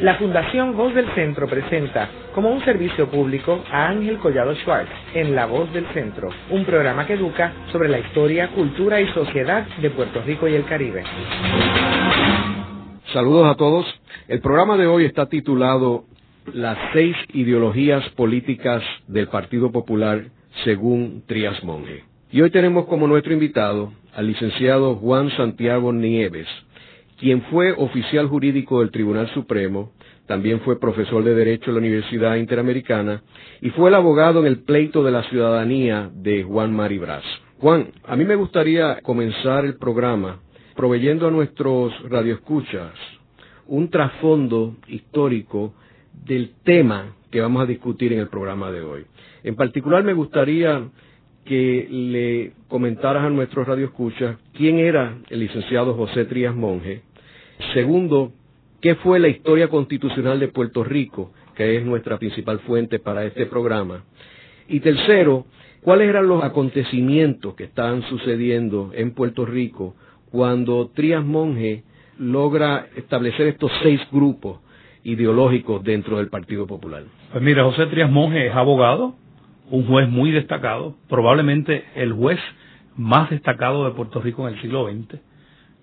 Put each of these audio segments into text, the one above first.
La Fundación Voz del Centro presenta como un servicio público a Ángel Collado Schwartz en La Voz del Centro, un programa que educa sobre la historia, cultura y sociedad de Puerto Rico y el Caribe. Saludos a todos. El programa de hoy está titulado Las seis ideologías políticas del Partido Popular según Trias Monge. Y hoy tenemos como nuestro invitado al licenciado Juan Santiago Nieves, quien fue oficial jurídico del Tribunal Supremo, también fue profesor de Derecho en la Universidad Interamericana y fue el abogado en el pleito de la ciudadanía de Juan Maribras. Juan, a mí me gustaría comenzar el programa proveyendo a nuestros radioescuchas un trasfondo histórico del tema que vamos a discutir en el programa de hoy. En particular me gustaría que le comentaras a nuestros radioescuchas quién era el licenciado José Trías Monge, Segundo, ¿qué fue la historia constitucional de Puerto Rico, que es nuestra principal fuente para este programa? Y tercero, ¿cuáles eran los acontecimientos que estaban sucediendo en Puerto Rico cuando Trías Monge logra establecer estos seis grupos ideológicos dentro del Partido Popular? Pues mira, José Trías Monge es abogado, un juez muy destacado, probablemente el juez más destacado de Puerto Rico en el siglo XX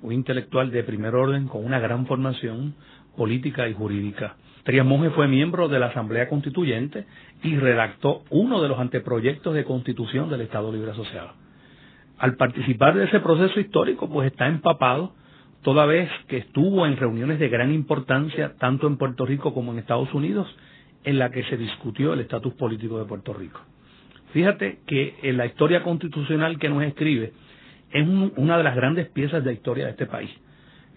un intelectual de primer orden con una gran formación política y jurídica. Trias Monge fue miembro de la Asamblea Constituyente y redactó uno de los anteproyectos de constitución del Estado Libre Asociado. Al participar de ese proceso histórico, pues está empapado toda vez que estuvo en reuniones de gran importancia, tanto en Puerto Rico como en Estados Unidos, en la que se discutió el estatus político de Puerto Rico. Fíjate que en la historia constitucional que nos escribe, es una de las grandes piezas de historia de este país.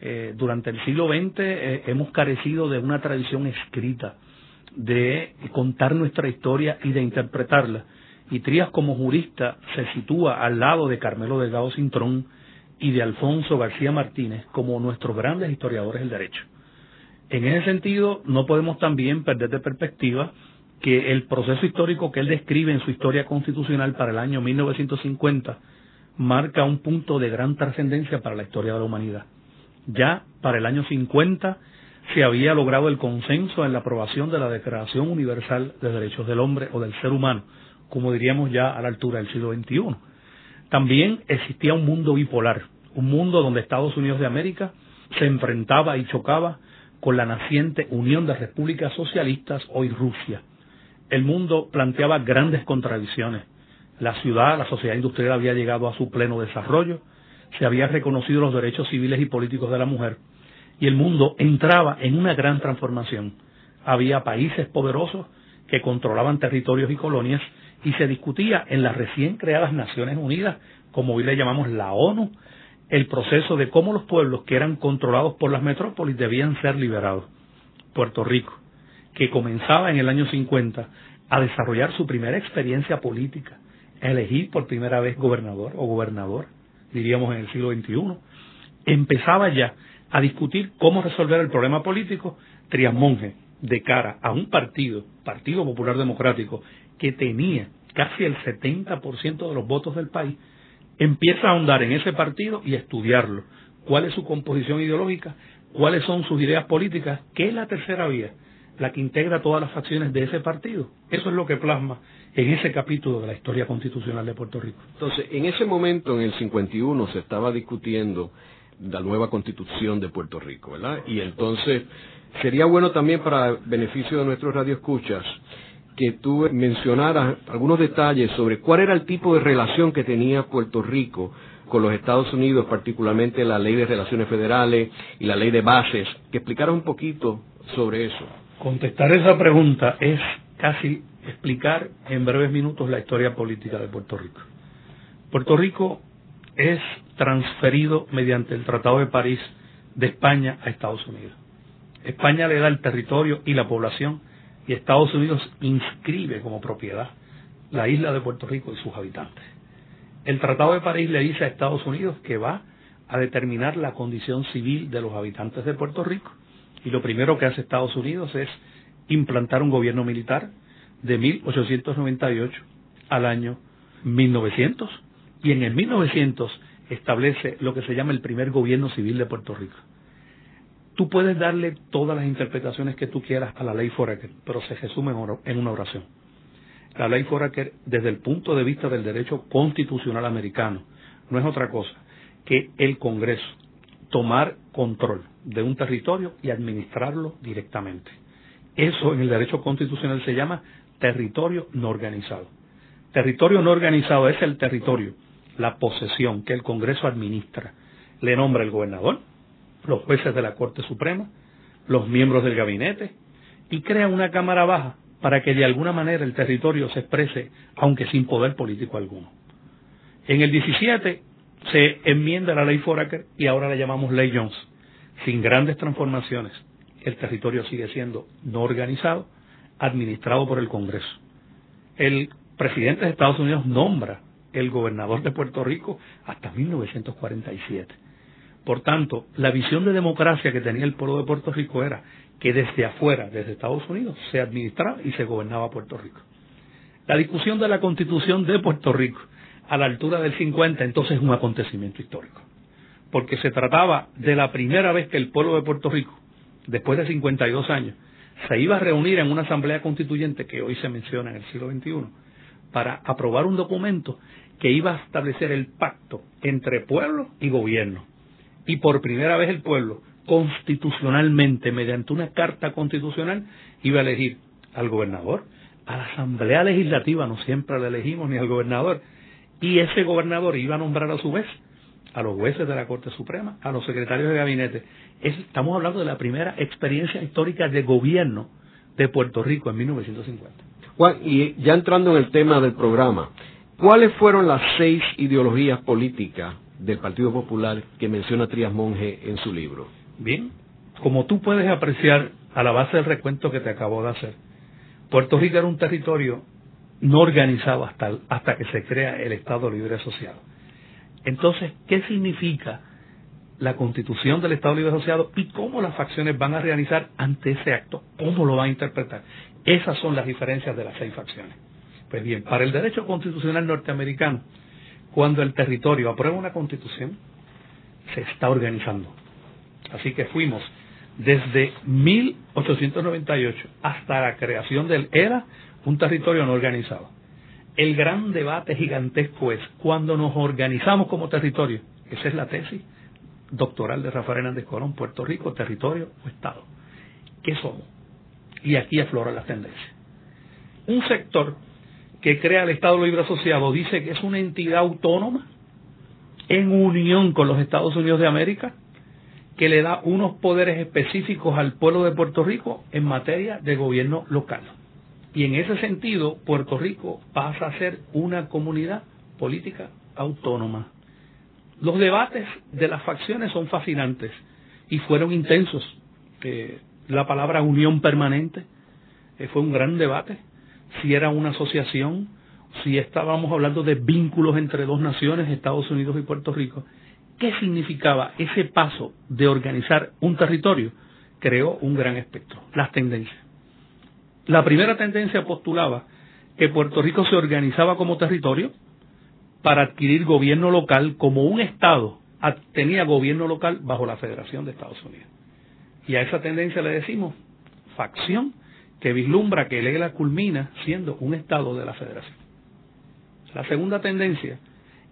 Eh, durante el siglo XX eh, hemos carecido de una tradición escrita de contar nuestra historia y de interpretarla. Y Trías como jurista se sitúa al lado de Carmelo Delgado Cintrón y de Alfonso García Martínez como nuestros grandes historiadores del derecho. En ese sentido, no podemos también perder de perspectiva que el proceso histórico que él describe en su historia constitucional para el año 1950 marca un punto de gran trascendencia para la historia de la humanidad. Ya para el año 50 se había logrado el consenso en la aprobación de la Declaración Universal de Derechos del Hombre o del Ser Humano, como diríamos ya a la altura del siglo XXI. También existía un mundo bipolar, un mundo donde Estados Unidos de América se enfrentaba y chocaba con la naciente Unión de Repúblicas Socialistas, hoy Rusia. El mundo planteaba grandes contradicciones la ciudad, la sociedad industrial había llegado a su pleno desarrollo, se habían reconocido los derechos civiles y políticos de la mujer y el mundo entraba en una gran transformación. Había países poderosos que controlaban territorios y colonias y se discutía en las recién creadas Naciones Unidas, como hoy le llamamos la ONU, el proceso de cómo los pueblos que eran controlados por las metrópolis debían ser liberados. Puerto Rico, que comenzaba en el año 50 a desarrollar su primera experiencia política, elegir por primera vez gobernador o gobernador, diríamos en el siglo XXI, empezaba ya a discutir cómo resolver el problema político Triamonge de cara a un partido, Partido Popular Democrático, que tenía casi el 70% de los votos del país, empieza a ahondar en ese partido y a estudiarlo. ¿Cuál es su composición ideológica? ¿Cuáles son sus ideas políticas? ¿Qué es la tercera vía? La que integra todas las facciones de ese partido. Eso es lo que plasma en ese capítulo de la historia constitucional de Puerto Rico. Entonces, en ese momento, en el 51, se estaba discutiendo la nueva constitución de Puerto Rico, ¿verdad? Y entonces, sería bueno también para beneficio de nuestros radioescuchas que tú mencionaras algunos detalles sobre cuál era el tipo de relación que tenía Puerto Rico con los Estados Unidos, particularmente la ley de relaciones federales y la ley de bases, que explicaras un poquito sobre eso. Contestar esa pregunta es casi explicar en breves minutos la historia política de Puerto Rico. Puerto Rico es transferido mediante el Tratado de París de España a Estados Unidos. España le da el territorio y la población y Estados Unidos inscribe como propiedad la isla de Puerto Rico y sus habitantes. El Tratado de París le dice a Estados Unidos que va a determinar la condición civil de los habitantes de Puerto Rico y lo primero que hace Estados Unidos es implantar un gobierno militar de 1898 al año 1900 y en el 1900 establece lo que se llama el primer gobierno civil de Puerto Rico. Tú puedes darle todas las interpretaciones que tú quieras a la ley Foraker, pero se resume en una oración. La ley Foraker, desde el punto de vista del derecho constitucional americano, no es otra cosa que el Congreso tomar control de un territorio y administrarlo directamente. Eso en el derecho constitucional se llama territorio no organizado. Territorio no organizado es el territorio, la posesión que el Congreso administra. Le nombra el gobernador, los jueces de la Corte Suprema, los miembros del gabinete y crea una Cámara Baja para que de alguna manera el territorio se exprese, aunque sin poder político alguno. En el 17 se enmienda la ley Foraker y ahora la llamamos ley Jones, sin grandes transformaciones. El territorio sigue siendo no organizado, administrado por el Congreso. El presidente de Estados Unidos nombra el gobernador de Puerto Rico hasta 1947. Por tanto, la visión de democracia que tenía el pueblo de Puerto Rico era que desde afuera, desde Estados Unidos, se administraba y se gobernaba Puerto Rico. La discusión de la constitución de Puerto Rico a la altura del 50 entonces es un acontecimiento histórico, porque se trataba de la primera vez que el pueblo de Puerto Rico, después de 52 años, se iba a reunir en una asamblea constituyente que hoy se menciona en el siglo XXI para aprobar un documento que iba a establecer el pacto entre pueblo y gobierno. Y por primera vez el pueblo, constitucionalmente, mediante una carta constitucional, iba a elegir al gobernador, a la Asamblea Legislativa, no siempre la elegimos ni al gobernador, y ese gobernador iba a nombrar a su vez a los jueces de la Corte Suprema, a los secretarios de gabinete. estamos hablando de la primera experiencia histórica de gobierno de Puerto Rico en 1950. Juan, y ya entrando en el tema del programa, ¿cuáles fueron las seis ideologías políticas del Partido Popular que menciona Trías Monge en su libro? Bien, como tú puedes apreciar a la base del recuento que te acabo de hacer, Puerto Rico era un territorio no organizado hasta, hasta que se crea el Estado Libre Asociado. Entonces, ¿qué significa la constitución del Estado Libre Asociado y cómo las facciones van a realizar ante ese acto? ¿Cómo lo van a interpretar? Esas son las diferencias de las seis facciones. Pues bien, para el derecho constitucional norteamericano, cuando el territorio aprueba una constitución, se está organizando. Así que fuimos desde 1898 hasta la creación del ERA, un territorio no organizado. El gran debate gigantesco es cuando nos organizamos como territorio, esa es la tesis doctoral de Rafael Hernández Colón, Puerto Rico, territorio o Estado. ¿Qué somos? y aquí afloran las tendencias. Un sector que crea el Estado Libre Asociado dice que es una entidad autónoma en unión con los Estados Unidos de América que le da unos poderes específicos al pueblo de Puerto Rico en materia de gobierno local. Y en ese sentido, Puerto Rico pasa a ser una comunidad política autónoma. Los debates de las facciones son fascinantes y fueron intensos. Eh, la palabra unión permanente. Eh, fue un gran debate. Si era una asociación, si estábamos hablando de vínculos entre dos naciones, Estados Unidos y Puerto Rico. ¿Qué significaba ese paso de organizar un territorio? Creó un gran espectro, las tendencias. La primera tendencia postulaba que Puerto Rico se organizaba como territorio para adquirir gobierno local como un Estado tenía gobierno local bajo la Federación de Estados Unidos. Y a esa tendencia le decimos facción que vislumbra que el ELA culmina siendo un Estado de la Federación. La segunda tendencia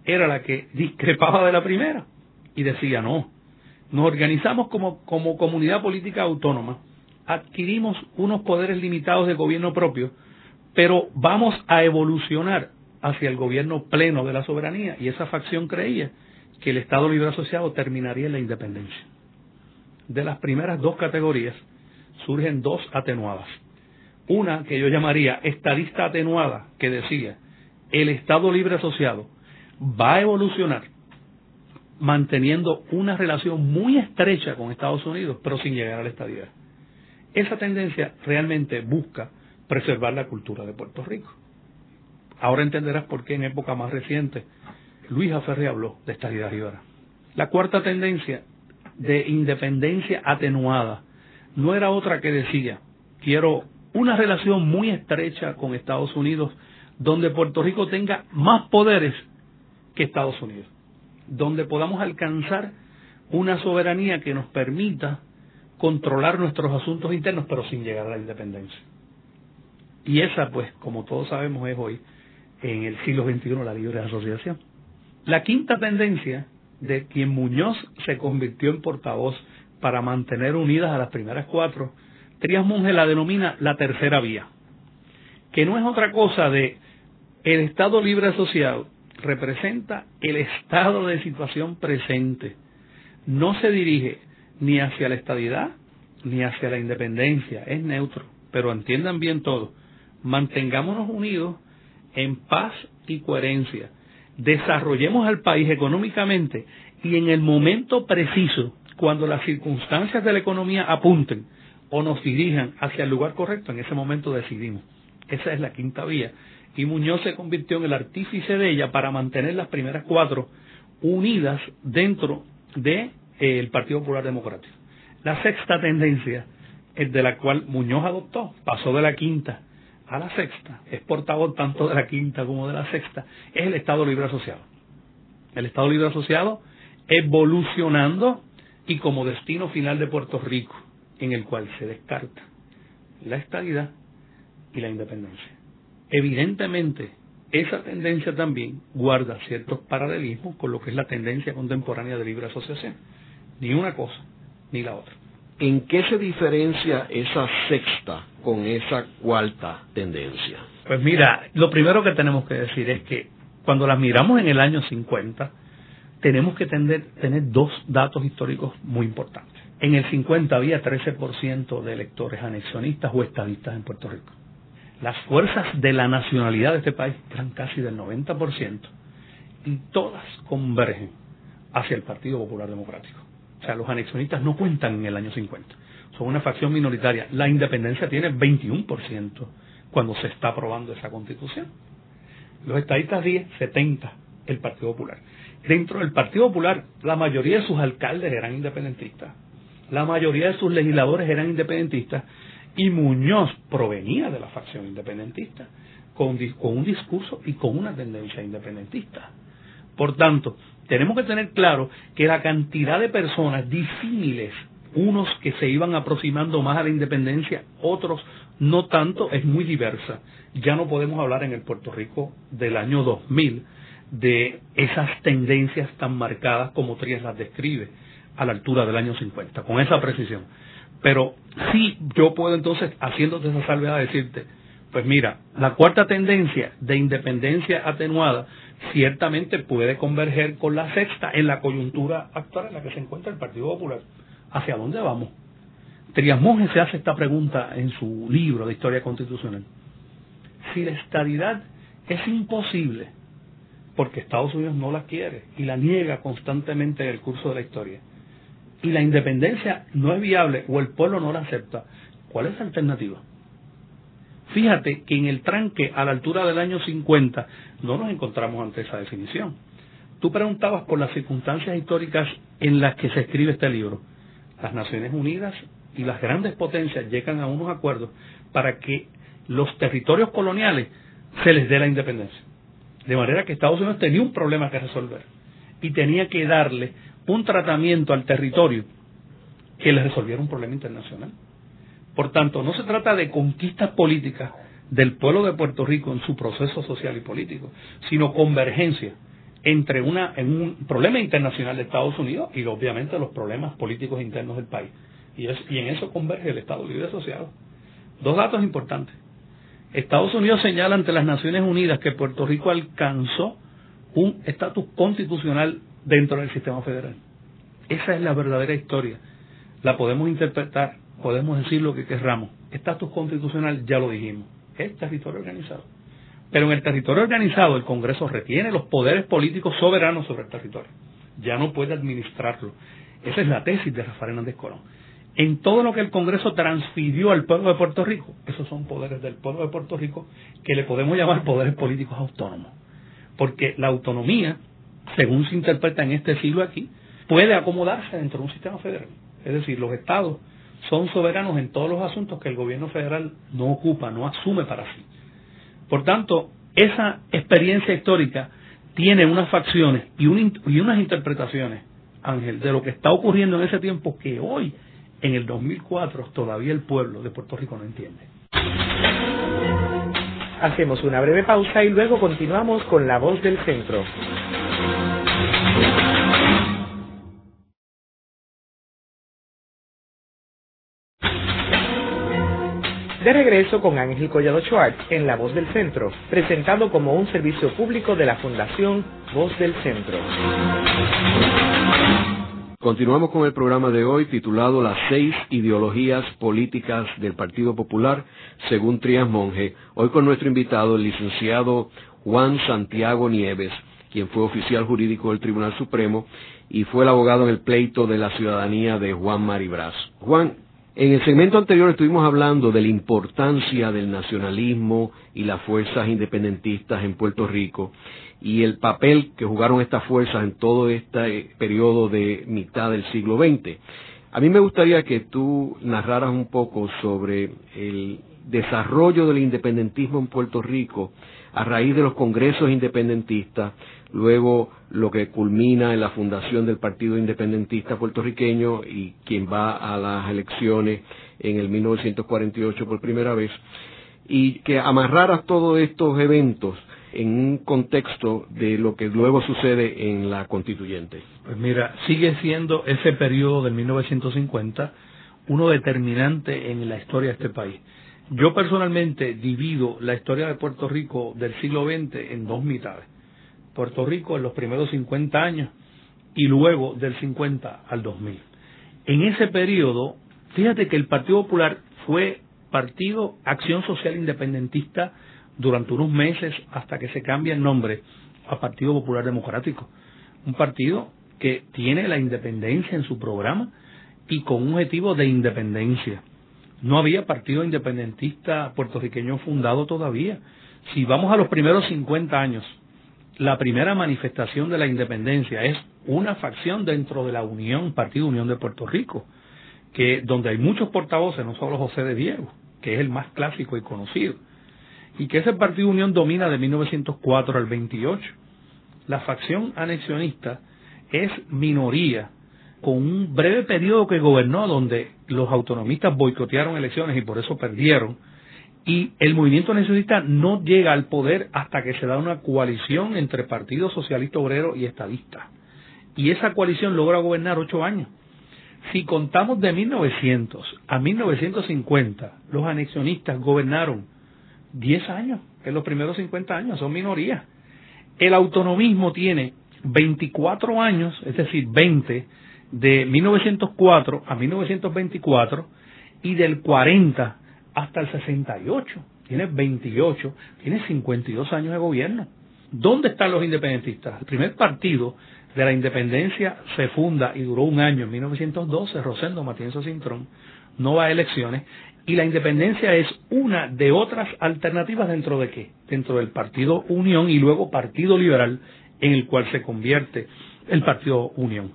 era la que discrepaba de la primera y decía, no, nos organizamos como, como comunidad política autónoma, adquirimos unos poderes limitados de gobierno propio, pero vamos a evolucionar hacia el gobierno pleno de la soberanía y esa facción creía que el Estado Libre Asociado terminaría en la independencia de las primeras dos categorías surgen dos atenuadas. Una que yo llamaría estadista atenuada, que decía, el Estado libre asociado va a evolucionar manteniendo una relación muy estrecha con Estados Unidos, pero sin llegar a la estadidad. Esa tendencia realmente busca preservar la cultura de Puerto Rico. Ahora entenderás por qué en época más reciente Luis Aferre habló de estadidad ribera. La cuarta tendencia de independencia atenuada no era otra que decía, quiero una relación muy estrecha con Estados Unidos, donde Puerto Rico tenga más poderes que Estados Unidos, donde podamos alcanzar una soberanía que nos permita controlar nuestros asuntos internos, pero sin llegar a la independencia. Y esa, pues, como todos sabemos, es hoy, en el siglo XXI, la libre asociación. La quinta tendencia de quien Muñoz se convirtió en portavoz para mantener unidas a las primeras cuatro, Trías Monge la denomina la tercera vía, que no es otra cosa de el Estado libre asociado representa el estado de situación presente, no se dirige ni hacia la estadidad ni hacia la independencia, es neutro, pero entiendan bien todo, mantengámonos unidos en paz y coherencia, desarrollemos al país económicamente y en el momento preciso, cuando las circunstancias de la economía apunten o nos dirijan hacia el lugar correcto, en ese momento decidimos. Esa es la quinta vía. Y Muñoz se convirtió en el artífice de ella para mantener las primeras cuatro unidas dentro del de, Partido Popular Democrático. La sexta tendencia, es de la cual Muñoz adoptó, pasó de la quinta a la sexta, es portavoz tanto de la quinta como de la sexta, es el Estado Libre Asociado. El Estado Libre Asociado evolucionando y como destino final de Puerto Rico, en el cual se descarta la estabilidad y la independencia. Evidentemente, esa tendencia también guarda ciertos paralelismos con lo que es la tendencia contemporánea de libre asociación. Ni una cosa, ni la otra. ¿En qué se diferencia esa sexta con esa cuarta tendencia? Pues mira, lo primero que tenemos que decir es que cuando las miramos en el año 50, tenemos que tener, tener dos datos históricos muy importantes. En el 50 había 13% de electores anexionistas o estadistas en Puerto Rico. Las fuerzas de la nacionalidad de este país eran casi del 90% y todas convergen hacia el Partido Popular Democrático. O sea, los anexionistas no cuentan en el año 50. Son una facción minoritaria. La independencia tiene 21% cuando se está aprobando esa constitución. Los estadistas 10, 70, el Partido Popular. Dentro del Partido Popular, la mayoría de sus alcaldes eran independentistas, la mayoría de sus legisladores eran independentistas, y Muñoz provenía de la facción independentista, con, un discurso y con una tendencia independentista. Por tanto, tenemos que tener claro que la cantidad de personas disímiles, unos que se iban aproximando más a la independencia, otros no tanto, es muy diversa. Ya no podemos hablar en el Puerto Rico del año 2000 de esas tendencias tan marcadas como Trías las describe a la altura del año 50, con esa precisión. Pero sí, yo puedo entonces, haciéndote esa salvedad, decirte, pues mira, la cuarta tendencia de independencia atenuada ciertamente puede converger con la sexta en la coyuntura actual en la que se encuentra el Partido Popular. ¿Hacia dónde vamos? Trias Monge se hace esta pregunta en su libro de Historia Constitucional. Si la estabilidad es imposible, porque Estados Unidos no la quiere y la niega constantemente en el curso de la historia, y la independencia no es viable o el pueblo no la acepta, ¿cuál es la alternativa? Fíjate que en el tranque a la altura del año 50 no nos encontramos ante esa definición. Tú preguntabas por las circunstancias históricas en las que se escribe este libro. Las Naciones Unidas y las grandes potencias llegan a unos acuerdos para que los territorios coloniales se les dé la independencia. De manera que Estados Unidos tenía un problema que resolver y tenía que darle un tratamiento al territorio que le resolviera un problema internacional. Por tanto, no se trata de conquistas políticas del pueblo de Puerto Rico en su proceso social y político, sino convergencia entre un problema internacional de Estados Unidos y obviamente los problemas políticos internos del país. Y en eso converge el Estado Libre Asociado. Dos datos importantes. Estados Unidos señala ante las Naciones Unidas que Puerto Rico alcanzó un estatus constitucional dentro del sistema federal. Esa es la verdadera historia. La podemos interpretar, podemos decir lo que querramos. Estatus constitucional ya lo dijimos, es territorio organizado. Pero en el territorio organizado el Congreso retiene los poderes políticos soberanos sobre el territorio. Ya no puede administrarlo. Esa es la tesis de Rafael Hernández Colón. En todo lo que el Congreso transfirió al pueblo de Puerto Rico, esos son poderes del pueblo de Puerto Rico que le podemos llamar poderes políticos autónomos. Porque la autonomía según se interpreta en este siglo aquí, puede acomodarse dentro de un sistema federal. Es decir, los estados son soberanos en todos los asuntos que el gobierno federal no ocupa, no asume para sí. Por tanto, esa experiencia histórica tiene unas facciones y, unas interpretaciones, Ángel, de lo que está ocurriendo en ese tiempo que hoy en el 2004 todavía el pueblo de Puerto Rico no entiende. Hacemos una breve pausa y luego continuamos con La Voz del Centro. De regreso con Ángel Collado Schwartz en La Voz del Centro, presentado como un servicio público de la Fundación Voz del Centro. Continuamos con el programa de hoy titulado Las seis ideologías políticas del Partido Popular según Trias Monge. Hoy con nuestro invitado, el licenciado Juan Santiago Nieves, quien fue oficial jurídico del Tribunal Supremo y fue el abogado en el pleito de la ciudadanía de Juan Maribraz. Juan, en el segmento anterior estuvimos hablando de la importancia del nacionalismo y las fuerzas independentistas en Puerto Rico y el papel que jugaron estas fuerzas en todo este periodo de mitad del siglo XX. A mí me gustaría que tú narraras un poco sobre el desarrollo del independentismo en Puerto Rico a raíz de los congresos independentistas, luego lo que culmina en la fundación del Partido Independentista puertorriqueño y quien va a las elecciones en el 1948 por primera vez, y que amarraras todos estos eventos en un contexto de lo que luego sucede en la constituyente. Pues mira, sigue siendo ese periodo del 1950 uno determinante en la historia de este país. Yo personalmente divido la historia de Puerto Rico del siglo XX en dos mitades. Puerto Rico en los primeros 50 años y luego del 50 al 2000. En ese periodo, fíjate que el Partido Popular fue Partido Acción Social Independentista durante unos meses hasta que se cambia el nombre a Partido Popular Democrático. Un partido que tiene la independencia en su programa y con un objetivo de independencia. No había partido independentista puertorriqueño fundado todavía. Si vamos a los primeros 50 años, la primera manifestación de la independencia es una facción dentro de la Unión, Partido Unión de Puerto Rico, que donde hay muchos portavoces, no solo José de Diego, que es el más clásico y conocido, y que ese Partido Unión domina de 1904 al 28. La facción anexionista es minoría con un breve periodo que gobernó donde los autonomistas boicotearon elecciones y por eso perdieron. Y el movimiento nacionalista no llega al poder hasta que se da una coalición entre Partido Socialista Obrero y Estadista. Y esa coalición logra gobernar ocho años. Si contamos de 1900 a 1950, los anexionistas gobernaron diez años, en los primeros 50 años, son minorías. El autonomismo tiene 24 años, es decir, 20 de 1904 a 1924 y del 40 hasta el 68. Tiene 28, tiene 52 años de gobierno. ¿Dónde están los independentistas? El primer partido de la independencia se funda y duró un año en 1912, Rosendo Matienzo Cintrón, no va a elecciones, y la independencia es una de otras alternativas dentro de qué? Dentro del Partido Unión y luego Partido Liberal, en el cual se convierte el Partido Unión.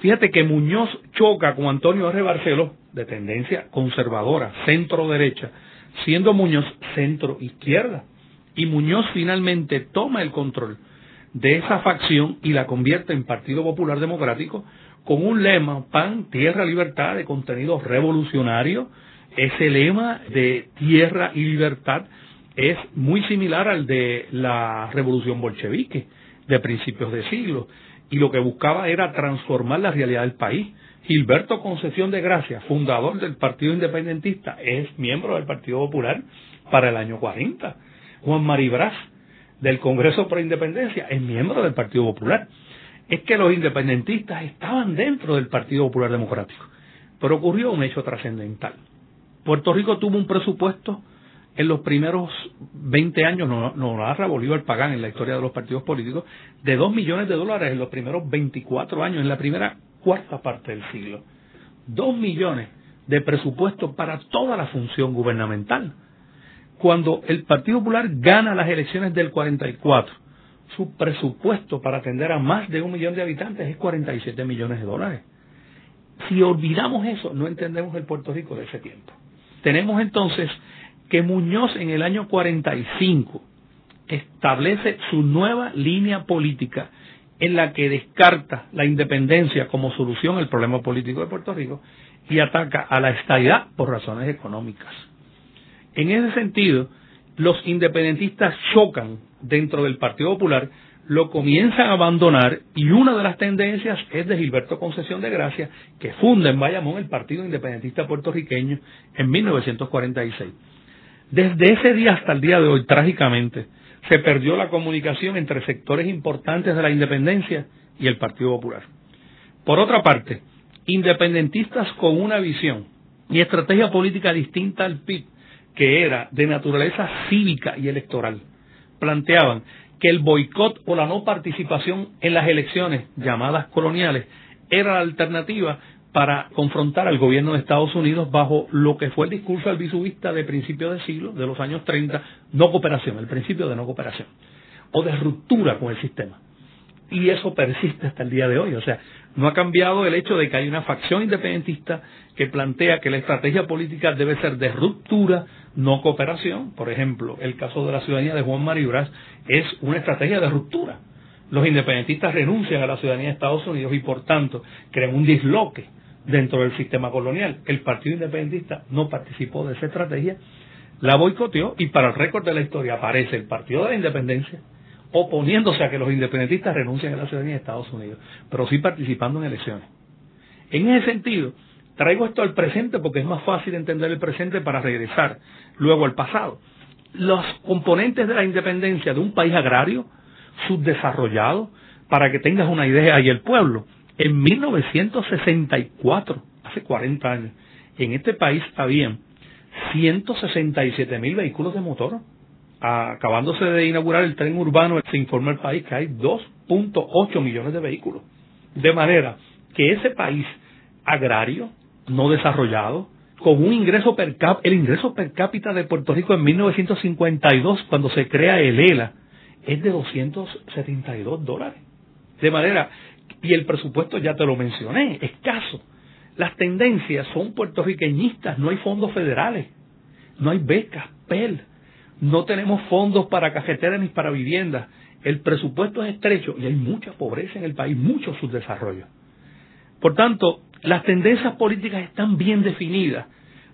Fíjate que Muñoz choca con Antonio R. Barceló, de tendencia conservadora, centro-derecha, siendo Muñoz centro-izquierda. Y Muñoz finalmente toma el control de esa facción y la convierte en Partido Popular Democrático con un lema, pan, tierra, libertad, de contenido revolucionario. Ese lema de tierra y libertad es muy similar al de la revolución bolchevique de principios de siglo y lo que buscaba era transformar la realidad del país. Gilberto Concepción de Gracia, fundador del Partido Independentista, es miembro del Partido Popular para el año 40. Juan Maribraz, del Congreso por Independencia, es miembro del Partido Popular. Es que los independentistas estaban dentro del Partido Popular Democrático. Pero ocurrió un hecho trascendental. Puerto Rico tuvo un presupuesto en los primeros 20 años, nos no narra Bolívar Pagán en la historia de los partidos políticos, de 2 millones de dólares en los primeros 24 años, en la primera cuarta parte del siglo. 2 millones de presupuesto para toda la función gubernamental. Cuando el Partido Popular gana las elecciones del 44, su presupuesto para atender a más de un millón de habitantes es 47 millones de dólares. Si olvidamos eso, no entendemos el Puerto Rico de ese tiempo. Tenemos entonces que Muñoz en el año 45 establece su nueva línea política en la que descarta la independencia como solución al problema político de Puerto Rico y ataca a la estabilidad por razones económicas. En ese sentido, los independentistas chocan dentro del Partido Popular, lo comienzan a abandonar y una de las tendencias es de Gilberto Concesión de Gracia, que funda en Bayamón el Partido Independentista Puertorriqueño en 1946. Desde ese día hasta el día de hoy, trágicamente, se perdió la comunicación entre sectores importantes de la independencia y el Partido Popular. Por otra parte, independentistas con una visión y estrategia política distinta al PIB, que era de naturaleza cívica y electoral, planteaban que el boicot o la no participación en las elecciones llamadas coloniales era la alternativa para confrontar al gobierno de Estados Unidos bajo lo que fue el discurso albizubista de principios de siglo, de los años 30, no cooperación, el principio de no cooperación, o de ruptura con el sistema. Y eso persiste hasta el día de hoy. O sea, no ha cambiado el hecho de que hay una facción independentista que plantea que la estrategia política debe ser de ruptura, no cooperación. Por ejemplo, el caso de la ciudadanía de Juan Maribras es una estrategia de ruptura. Los independentistas renuncian a la ciudadanía de Estados Unidos y, por tanto, crean un disloque dentro del sistema colonial. El Partido Independentista no participó de esa estrategia, la boicoteó y para el récord de la historia aparece el Partido de la Independencia oponiéndose a que los independentistas renuncien a la ciudadanía de Estados Unidos, pero sí participando en elecciones. En ese sentido, traigo esto al presente porque es más fácil entender el presente para regresar luego al pasado. Los componentes de la independencia de un país agrario, subdesarrollado, para que tengas una idea, y el pueblo, en 1964, hace 40 años, en este país habían 167 mil vehículos de motor. Acabándose de inaugurar el tren urbano, se informa el país que hay 2.8 millones de vehículos. De manera que ese país agrario, no desarrollado, con un ingreso per cápita, el ingreso per cápita de Puerto Rico en 1952, cuando se crea el ELA, es de 272 dólares. De manera y el presupuesto ya te lo mencioné, escaso. Las tendencias son puertorriqueñistas, no hay fondos federales, no hay becas, PEL, no tenemos fondos para cajeteras ni para viviendas. El presupuesto es estrecho y hay mucha pobreza en el país, mucho subdesarrollo. Por tanto, las tendencias políticas están bien definidas,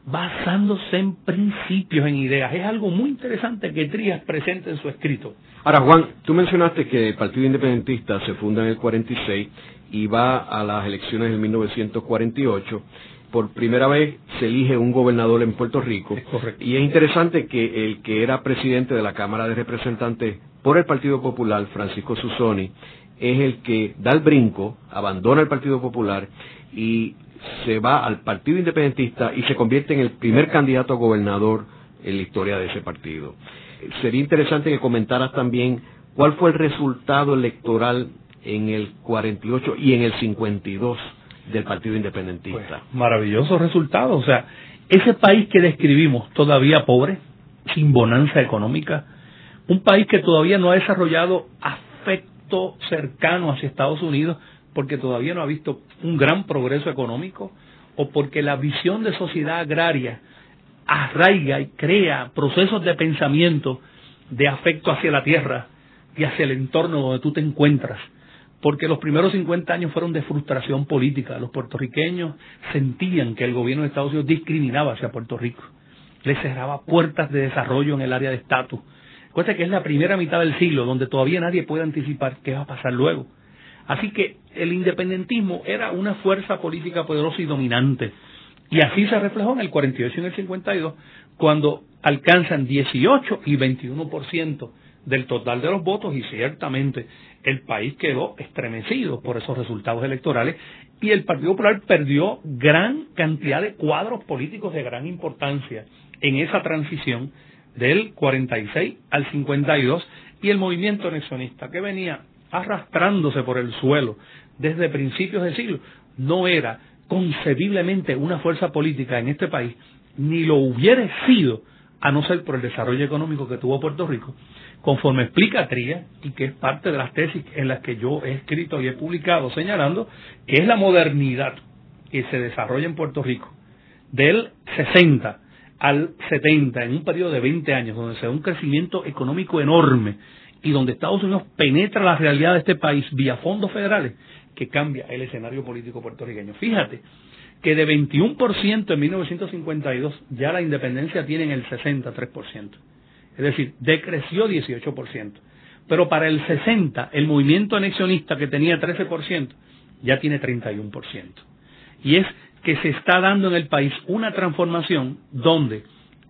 basándose en principios, en ideas. Es algo muy interesante que Trías presenta en su escrito. Ahora, Juan, tú mencionaste que el Partido Independentista se funda en el 46 y va a las elecciones en 1948. Por primera vez se elige un gobernador en Puerto Rico. Y es interesante que el que era presidente de la Cámara de Representantes por el Partido Popular, Francisco Susoni, es el que da el brinco, abandona el Partido Popular y se va al Partido Independentista y se convierte en el primer candidato a gobernador en la historia de ese partido sería interesante que comentaras también cuál fue el resultado electoral en el 48 y en el 52 del Partido Independentista. Pues, maravilloso resultado. O sea, ese país que describimos todavía pobre, sin bonanza económica, un país que todavía no ha desarrollado afecto cercano hacia Estados Unidos porque todavía no ha visto un gran progreso económico o porque la visión de sociedad agraria arraiga y crea procesos de pensamiento de afecto hacia la tierra y hacia el entorno donde tú te encuentras. Porque los primeros 50 años fueron de frustración política. Los puertorriqueños sentían que el gobierno de Estados Unidos discriminaba hacia Puerto Rico. Les cerraba puertas de desarrollo en el área de estatus. Cuesta que es la primera mitad del siglo donde todavía nadie puede anticipar qué va a pasar luego. Así que el independentismo era una fuerza política poderosa y dominante. Y así se reflejó en el 48 y en el 52, cuando alcanzan 18 y 21% del total de los votos y ciertamente el país quedó estremecido por esos resultados electorales y el Partido Popular perdió gran cantidad de cuadros políticos de gran importancia en esa transición del 46 al 52 y el movimiento anexionista que venía arrastrándose por el suelo desde principios del siglo no era concebiblemente una fuerza política en este país, ni lo hubiera sido a no ser por el desarrollo económico que tuvo Puerto Rico, conforme explica Tría, y que es parte de las tesis en las que yo he escrito y he publicado, señalando que es la modernidad que se desarrolla en Puerto Rico del 60 al 70, en un periodo de 20 años, donde se da un crecimiento económico enorme y donde Estados Unidos penetra la realidad de este país vía fondos federales, que cambia el escenario político puertorriqueño. Fíjate que de 21% en 1952 ya la independencia tiene en el 63%. Es decir, decreció 18%. Pero para el 60, el movimiento anexionista que tenía 13%, ya tiene 31%. Y es que se está dando en el país una transformación donde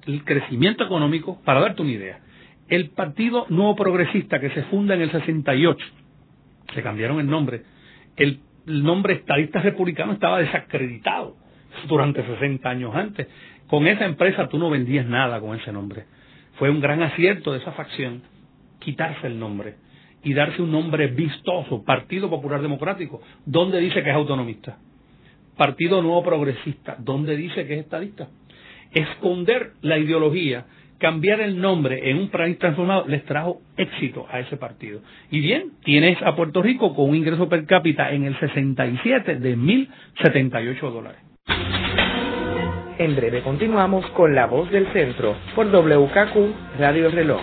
el crecimiento económico, para darte una idea, el Partido Nuevo Progresista que se funda en el 68, se cambiaron el nombre, el, nombre estadista republicano estaba desacreditado durante 60 años antes. Con esa empresa tú no vendías nada con ese nombre. Fue un gran acierto de esa facción quitarse el nombre y darse un nombre vistoso, Partido Popular Democrático, donde dice que es autonomista. Partido Nuevo Progresista, donde dice que es estadista. Esconder la ideología, cambiar el nombre en un país transformado, les trajo éxito a ese partido. Y bien, tienes a Puerto Rico con un ingreso per cápita en el 67 de 1.078 dólares. En breve continuamos con La Voz del Centro por WKQ Radio Reloj.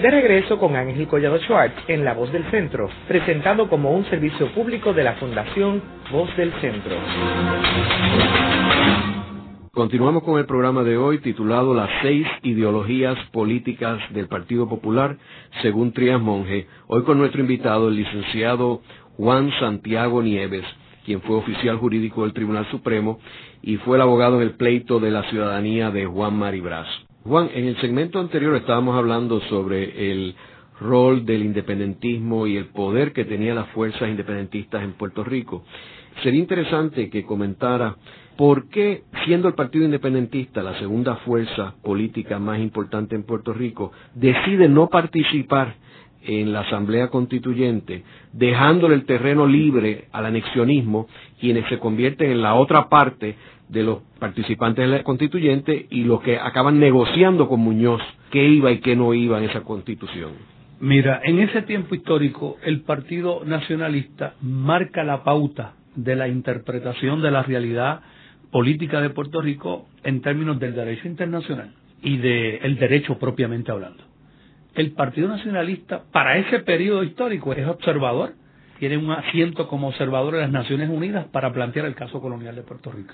De regreso con Ángel Collado Schwartz en La Voz del Centro, presentado como un servicio público de la Fundación Voz del Centro. Continuamos con el programa de hoy titulado Las seis ideologías políticas del Partido Popular según Trias Monge. Hoy con nuestro invitado, el licenciado Juan Santiago Nieves, quien fue oficial jurídico del Tribunal Supremo y fue el abogado en el pleito de la ciudadanía de Juan Maribraz. Juan, en el segmento anterior estábamos hablando sobre el rol del independentismo y el poder que tenían las fuerzas independentistas en Puerto Rico. Sería interesante que comentara por qué, siendo el Partido Independentista la segunda fuerza política más importante en Puerto Rico, decide no participar en la Asamblea Constituyente, dejándole el terreno libre al anexionismo, quienes se convierten en la otra parte de los participantes de la constituyente y los que acaban negociando con Muñoz qué iba y qué no iba en esa constitución. Mira, en ese tiempo histórico el Partido Nacionalista marca la pauta de la interpretación de la realidad política de Puerto Rico en términos del derecho internacional y del derecho propiamente hablando. El Partido Nacionalista para ese periodo histórico es observador, tiene un asiento como observador de las Naciones Unidas para plantear el caso colonial de Puerto Rico.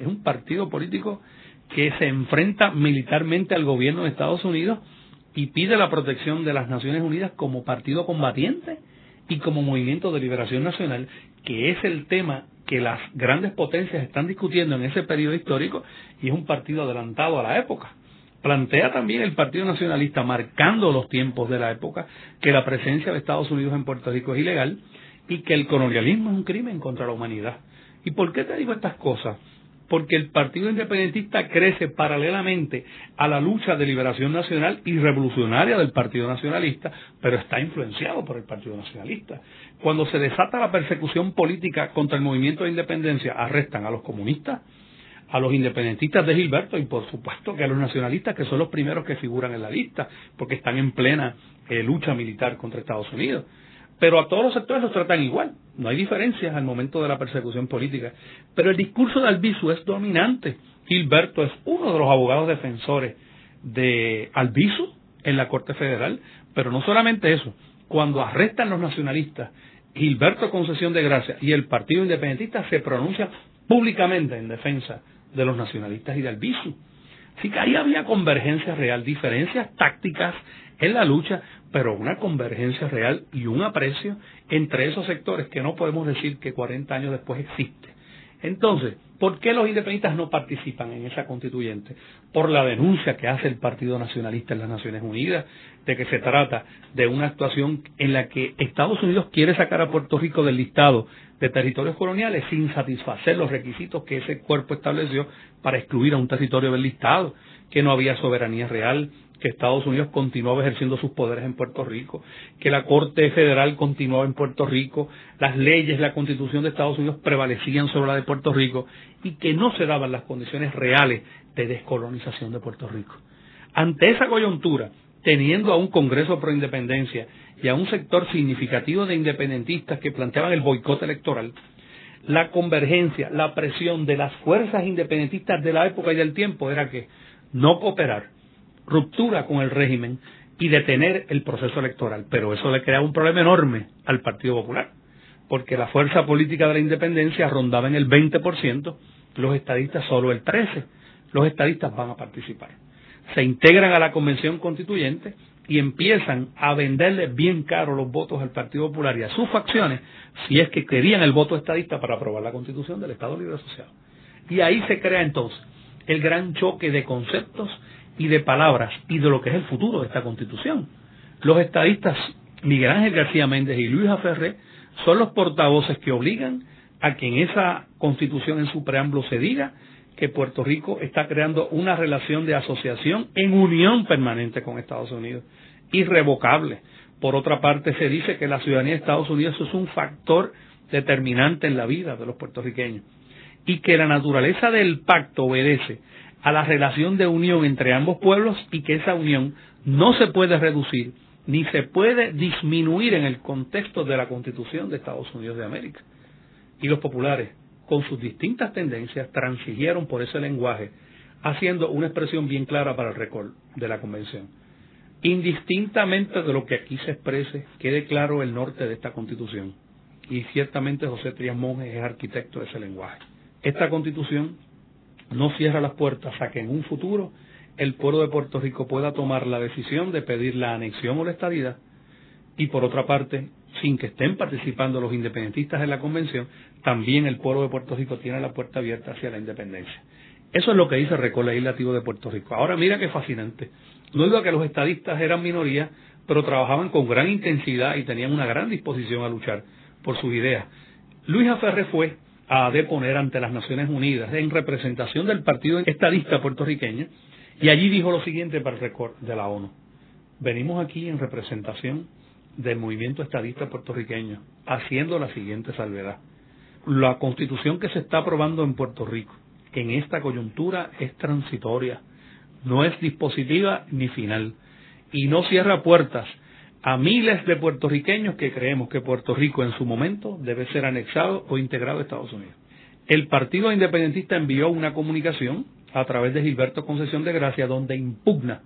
Es un partido político que se enfrenta militarmente al gobierno de Estados Unidos y pide la protección de las Naciones Unidas como partido combatiente y como movimiento de liberación nacional, que es el tema que las grandes potencias están discutiendo en ese periodo histórico y es un partido adelantado a la época. Plantea también el Partido Nacionalista, marcando los tiempos de la época, que la presencia de Estados Unidos en Puerto Rico es ilegal y que el colonialismo es un crimen contra la humanidad. ¿Y por qué te digo estas cosas? Porque el Partido Independentista crece paralelamente a la lucha de liberación nacional y revolucionaria del Partido Nacionalista, pero está influenciado por el Partido Nacionalista. Cuando se desata la persecución política contra el movimiento de independencia, arrestan a los comunistas, a los independentistas de Gilberto y por supuesto que a los nacionalistas que son los primeros que figuran en la lista porque están en plena eh, lucha militar contra Estados Unidos. Pero a todos los sectores los tratan igual. No hay diferencias al momento de la persecución política. Pero el discurso de Albizu es dominante. Gilberto es uno de los abogados defensores de Albizu en la Corte Federal. Pero no solamente eso. Cuando arrestan los nacionalistas, Gilberto Concesión de Gracia y el Partido Independentista se pronuncian públicamente en defensa de los nacionalistas y de Albizu. Así que ahí había convergencia real, diferencias tácticas en la lucha, pero una convergencia real y un aprecio entre esos sectores que no podemos decir que 40 años después existe. Entonces, ¿por qué los independentistas no participan en esa constituyente? Por la denuncia que hace el Partido Nacionalista en las Naciones Unidas de que se trata de una actuación en la que Estados Unidos quiere sacar a Puerto Rico del listado de territorios coloniales sin satisfacer los requisitos que ese cuerpo estableció para excluir a un territorio del listado, que no había soberanía real, que Estados Unidos continuaba ejerciendo sus poderes en Puerto Rico, que la Corte Federal continuaba en Puerto Rico, las leyes, la Constitución de Estados Unidos prevalecían sobre la de Puerto Rico y que no se daban las condiciones reales de descolonización de Puerto Rico. Ante esa coyuntura, teniendo a un Congreso pro independencia y a un sector significativo de independentistas que planteaban el boicot electoral, la convergencia, la presión de las fuerzas independentistas de la época y del tiempo era que no cooperar, ruptura con el régimen y detener el proceso electoral. Pero eso le crea un problema enorme al Partido Popular, porque la fuerza política de la independencia rondaba en el 20%, los estadistas solo el 13%. Los estadistas van a participar. Se integran a la convención constituyente y empiezan a venderle bien caro los votos al Partido Popular y a sus facciones si es que querían el voto estadista para aprobar la constitución del Estado Libre Asociado. Y ahí se crea entonces el gran choque de conceptos y de palabras y de lo que es el futuro de esta constitución. Los estadistas Miguel Ángel García Méndez y Luis Aferré son los portavoces que obligan a que en esa constitución, en su preámbulo, se diga que Puerto Rico está creando una relación de asociación en unión permanente con Estados Unidos, irrevocable. Por otra parte, se dice que la ciudadanía de Estados Unidos es un factor determinante en la vida de los puertorriqueños y que la naturaleza del pacto obedece a la relación de unión entre ambos pueblos y que esa unión no se puede reducir ni se puede disminuir en el contexto de la Constitución de Estados Unidos de América. Y los populares, con sus distintas tendencias, transigieron por ese lenguaje, haciendo una expresión bien clara para el récord de la Convención. Indistintamente de lo que aquí se exprese, quede claro el norte de esta Constitución. Y ciertamente José Trías Monge es arquitecto de ese lenguaje. Esta constitución no cierra las puertas a que en un futuro el pueblo de Puerto Rico pueda tomar la decisión de pedir la anexión o la estadidad y por otra parte, sin que estén participando los independentistas en la convención, también el pueblo de Puerto Rico tiene la puerta abierta hacia la independencia. Eso es lo que dice el Récord Legislativo de Puerto Rico. Ahora mira qué fascinante. No digo que los estadistas eran minoría, pero trabajaban con gran intensidad y tenían una gran disposición a luchar por sus ideas. Luis Aferre fue a deponer ante las Naciones Unidas en representación del Partido Estadista puertorriqueño y allí dijo lo siguiente para el récord de la ONU. Venimos aquí en representación del movimiento estadista puertorriqueño haciendo la siguiente salvedad. La constitución que se está aprobando en Puerto Rico en esta coyuntura es transitoria, no es dispositiva ni final y no cierra puertas a miles de puertorriqueños que creemos que Puerto Rico en su momento debe ser anexado o integrado a Estados Unidos. El Partido Independentista envió una comunicación a través de Gilberto Concesión de Gracia donde impugna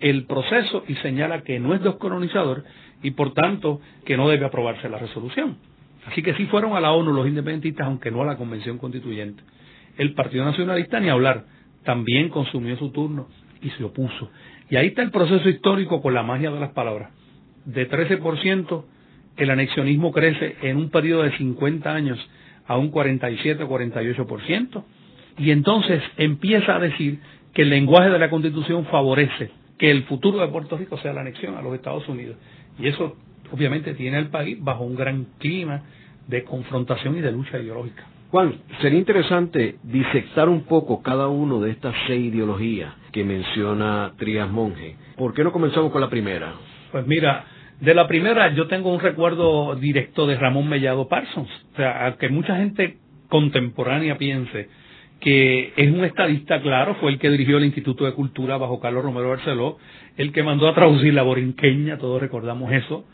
el proceso y señala que no es descolonizador y por tanto que no debe aprobarse la resolución. Así que sí fueron a la ONU los independentistas, aunque no a la Convención Constituyente. El Partido Nacionalista ni hablar, también consumió su turno y se opuso. Y ahí está el proceso histórico con la magia de las palabras de 13%, el anexionismo crece en un periodo de 50 años a un 47-48%, y entonces empieza a decir que el lenguaje de la Constitución favorece que el futuro de Puerto Rico sea la anexión a los Estados Unidos. Y eso obviamente tiene al país bajo un gran clima de confrontación y de lucha ideológica. Juan, sería interesante disectar un poco cada uno de estas seis ideologías que menciona Trías Monge. ¿Por qué no comenzamos con la primera? Pues mira, de la primera yo tengo un recuerdo directo de Ramón Mellado Parsons. O sea, que mucha gente contemporánea piense que es un estadista, claro, fue el que dirigió el Instituto de Cultura bajo Carlos Romero Barceló, el que mandó a traducir la borinqueña, todos recordamos eso,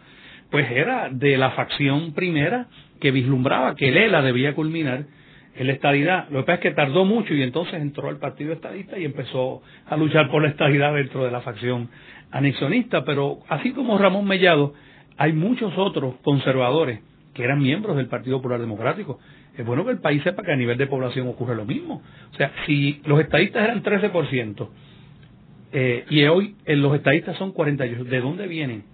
pues era de la facción primera que vislumbraba que Lela debía culminar en la estadidad. Lo que pasa es que tardó mucho y entonces entró al Partido Estadista y empezó a luchar por la estadidad dentro de la facción anexionista, pero así como Ramón Mellado, hay muchos otros conservadores que eran miembros del Partido Popular Democrático. Es bueno que el país sepa que a nivel de población ocurre lo mismo. O sea, si los estadistas eran 13% eh, y hoy eh, los estadistas son 48%, ¿de dónde vienen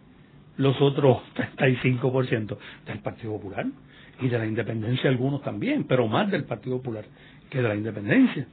los otros 35% del Partido Popular? Y de la independencia algunos también, pero más del Partido Popular que de la independencia.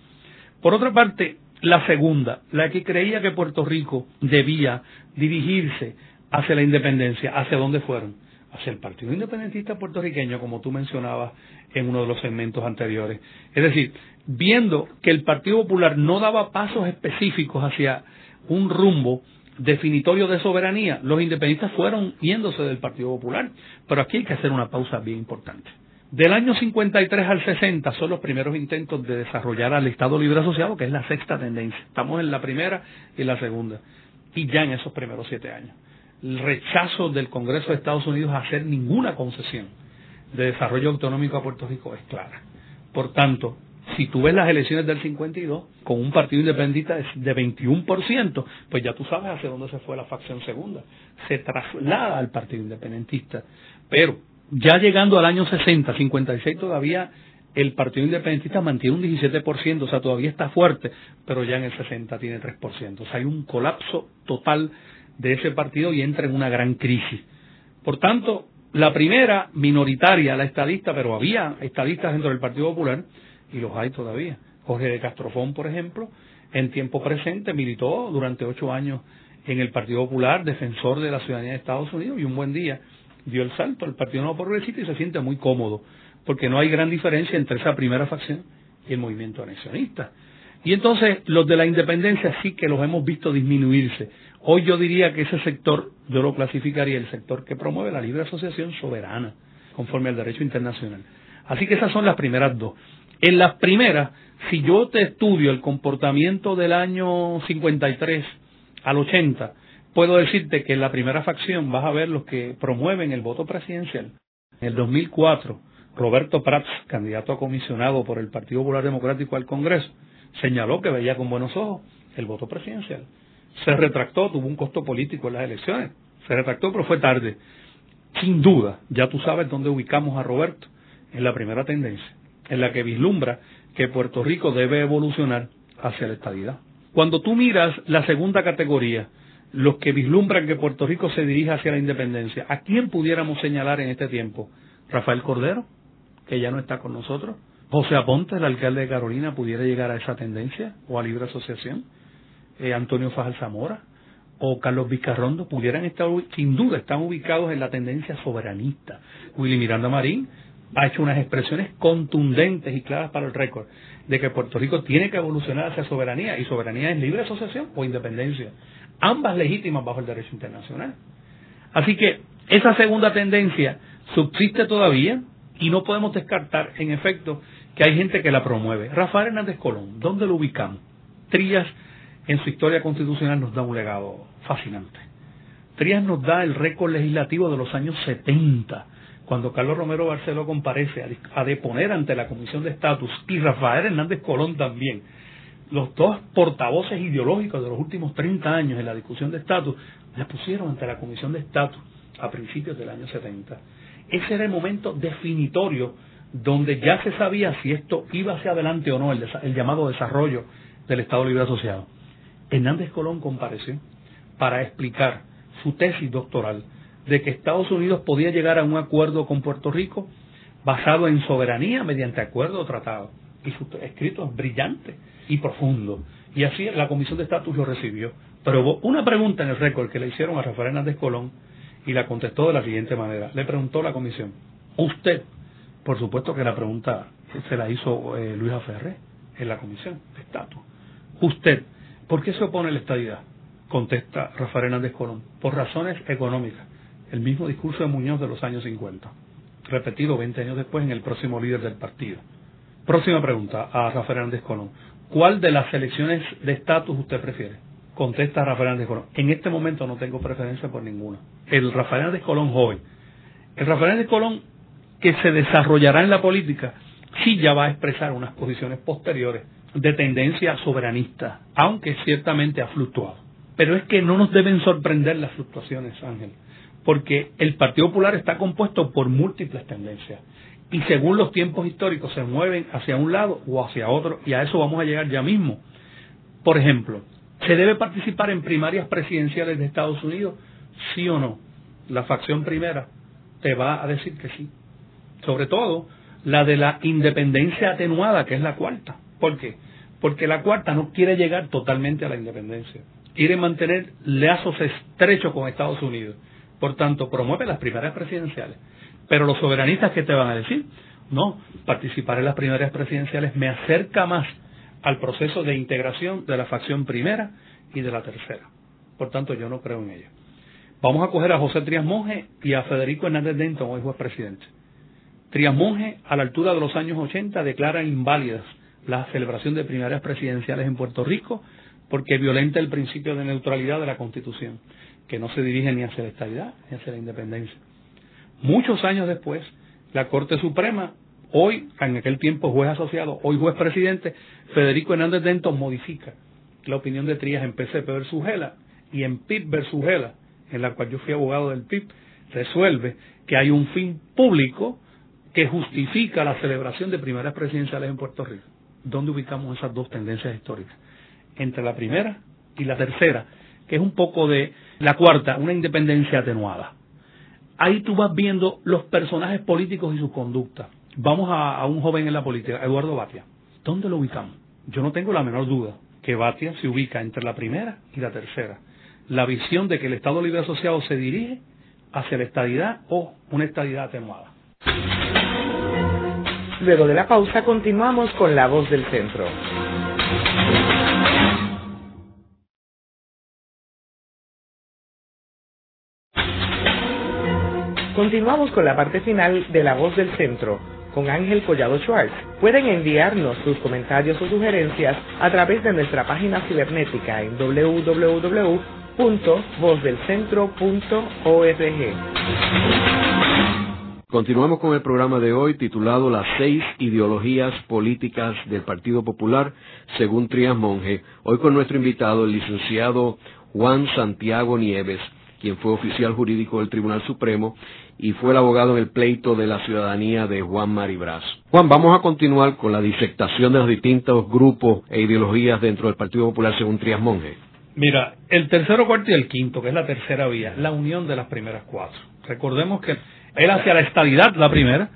Por otra parte, la segunda, la que creía que Puerto Rico debía dirigirse hacia la independencia, ¿hacia dónde fueron? Hacia el Partido Independentista puertorriqueño, como tú mencionabas en uno de los segmentos anteriores. Es decir, viendo que el Partido Popular no daba pasos específicos hacia un rumbo definitorio de soberanía, los independentistas fueron yéndose del Partido Popular. Pero aquí hay que hacer una pausa bien importante. Del año 53 al 60 son los primeros intentos de desarrollar al Estado Libre Asociado, que es la sexta tendencia. Estamos en la primera y la segunda. Y ya en esos primeros siete años. El rechazo del Congreso de Estados Unidos a hacer ninguna concesión de desarrollo autonómico a Puerto Rico es clara. Por tanto, si tú ves las elecciones del 52 con un partido independentista de 21%, pues ya tú sabes hacia dónde se fue la facción segunda. Se traslada al partido independentista. Pero ya llegando al año 60, 56 todavía el Partido Independentista mantiene un 17%, o sea, todavía está fuerte, pero ya en el 60 tiene 3%. O sea, hay un colapso total de ese partido y entra en una gran crisis. Por tanto, la primera, minoritaria, la estadista, pero había estadistas dentro del Partido Popular, y los hay todavía. Jorge de Castrofón, por ejemplo, en tiempo presente militó durante ocho años en el Partido Popular, defensor de la ciudadanía de Estados Unidos, y un buen día dio el salto al Partido Nuevo Progresista y se siente muy cómodo, porque no hay gran diferencia entre esa primera facción y el movimiento anexionista. Y entonces los de la independencia sí que los hemos visto disminuirse. Hoy yo diría que ese sector, yo lo clasificaría el sector que promueve la libre asociación soberana, conforme al derecho internacional. Así que esas son las primeras dos. En las primeras, si yo te estudio el comportamiento del año 53 al 80, puedo decirte que en la primera facción vas a ver los que promueven el voto presidencial. En el 2004, Roberto Prats, candidato a comisionado por el Partido Popular Democrático al Congreso, señaló que veía con buenos ojos el voto presidencial. Se retractó, tuvo un costo político en las elecciones. Se retractó, pero fue tarde. Sin duda, ya tú sabes dónde ubicamos a Roberto, en la primera tendencia en la que vislumbra que Puerto Rico debe evolucionar hacia la estabilidad. Cuando tú miras la segunda categoría, los que vislumbran que Puerto Rico se dirige hacia la independencia, ¿a quién pudiéramos señalar en este tiempo? Rafael Cordero, que ya no está con nosotros. José Aponte, el alcalde de Carolina, pudiera llegar a esa tendencia o a libre asociación. Eh, Antonio Fajal Zamora o Carlos Vizcarrondo pudieran estar, sin duda, están ubicados en la tendencia soberanista. Willy Miranda Marín ha hecho unas expresiones contundentes y claras para el récord de que Puerto Rico tiene que evolucionar hacia soberanía y soberanía es libre asociación o independencia, ambas legítimas bajo el derecho internacional. Así que esa segunda tendencia subsiste todavía y no podemos descartar, en efecto, que hay gente que la promueve. Rafael Hernández Colón, ¿dónde lo ubicamos? Trías en su historia constitucional nos da un legado fascinante. Trías nos da el récord legislativo de los años 70 cuando Carlos Romero Barceló comparece a, deponer ante la Comisión de Estatus y Rafael Hernández Colón también, los dos portavoces ideológicos de los últimos 30 años en la discusión de estatus, le pusieron ante la Comisión de Estatus a principios del año 70. Ese era el momento definitorio donde ya se sabía si esto iba hacia adelante o no, el, el llamado desarrollo del Estado Libre Asociado. Hernández Colón compareció para explicar su tesis doctoral de que Estados Unidos podía llegar a un acuerdo con Puerto Rico basado en soberanía mediante acuerdo o tratado. Y su escrito es brillante y profundo. Y así la Comisión de Estatus lo recibió. Pero hubo una pregunta en el récord que le hicieron a Rafael Hernández Colón y la contestó de la siguiente manera. Le preguntó la Comisión, usted, por supuesto que la pregunta se la hizo eh, Luis Aferre en la Comisión de Estatus. Usted, ¿por qué se opone a la estadidad? Contesta Rafael Hernández Colón, por razones económicas el mismo discurso de Muñoz de los años 50, repetido 20 años después en el próximo líder del partido. Próxima pregunta a Rafael Hernández Colón. ¿Cuál de las elecciones de estatus usted prefiere? Contesta Rafael Hernández Colón. En este momento no tengo preferencia por ninguna. El Rafael Hernández Colón joven. El Rafael Hernández Colón que se desarrollará en la política sí ya va a expresar unas posiciones posteriores de tendencia soberanista, aunque ciertamente ha fluctuado. Pero es que no nos deben sorprender las fluctuaciones, Ángel porque el Partido Popular está compuesto por múltiples tendencias y según los tiempos históricos se mueven hacia un lado o hacia otro y a eso vamos a llegar ya mismo. Por ejemplo, ¿se debe participar en primarias presidenciales de Estados Unidos? ¿Sí o no? La facción primera te va a decir que sí. Sobre todo la de la independencia atenuada, que es la cuarta. ¿Por qué? Porque la cuarta no quiere llegar totalmente a la independencia. Quiere mantener lazos estrechos con Estados Unidos por tanto, promueve las primarias presidenciales. Pero los soberanistas, ¿qué te van a decir? No, participar en las primarias presidenciales me acerca más al proceso de integración de la facción primera y de la tercera. Por tanto, yo no creo en ello. Vamos a coger a José Trias Monge y a Federico Hernández Denton, hoy juez presidente. Trias Monge, a la altura de los años 80, declara inválidas la celebración de primarias presidenciales en Puerto Rico porque violenta el principio de neutralidad de la Constitución que no se dirige ni hacia la estabilidad ni hacia la independencia. Muchos años después, la Corte Suprema Hoy, en aquel tiempo juez asociado, hoy juez presidente, Federico Hernández Denton modifica la opinión de Trías en PCP versus Gela y en PIB versus Gela, en la cual yo fui abogado del PIB, resuelve que hay un fin público que justifica la celebración de primeras presidenciales en Puerto Rico. ¿Dónde ubicamos esas dos tendencias históricas? Entre la primera y la tercera, que es un poco de la cuarta, una independencia atenuada. Ahí tú vas viendo los personajes políticos y su conducta. Vamos a, un joven en la política, Eduardo Batia. ¿Dónde lo ubicamos? Yo no tengo la menor duda que Batia se ubica entre la primera y la tercera. La visión de que el Estado Libre Asociado se dirige hacia la estadidad o una estadidad atenuada. Luego de la pausa continuamos con La Voz del Centro. Continuamos con la parte final de La Voz del Centro con Ángel Collado Schwartz. Pueden enviarnos sus comentarios o sugerencias a través de nuestra página cibernética en www.vozdelcentro.org. Continuamos con el programa de hoy titulado Las seis ideologías políticas del Partido Popular según Trias Monge. Hoy con nuestro invitado, el licenciado Juan Santiago Nieves, quien fue oficial jurídico del Tribunal Supremo y fue el abogado en el pleito de la ciudadanía de Juan Maribraz. Juan, vamos a continuar con la disectación de los distintos grupos e ideologías dentro del Partido Popular según Trias Monge. Mira, el tercero, cuarto y el quinto, que es la tercera vía, la unión de las primeras cuatro. Recordemos que él hacia la estabilidad la primera,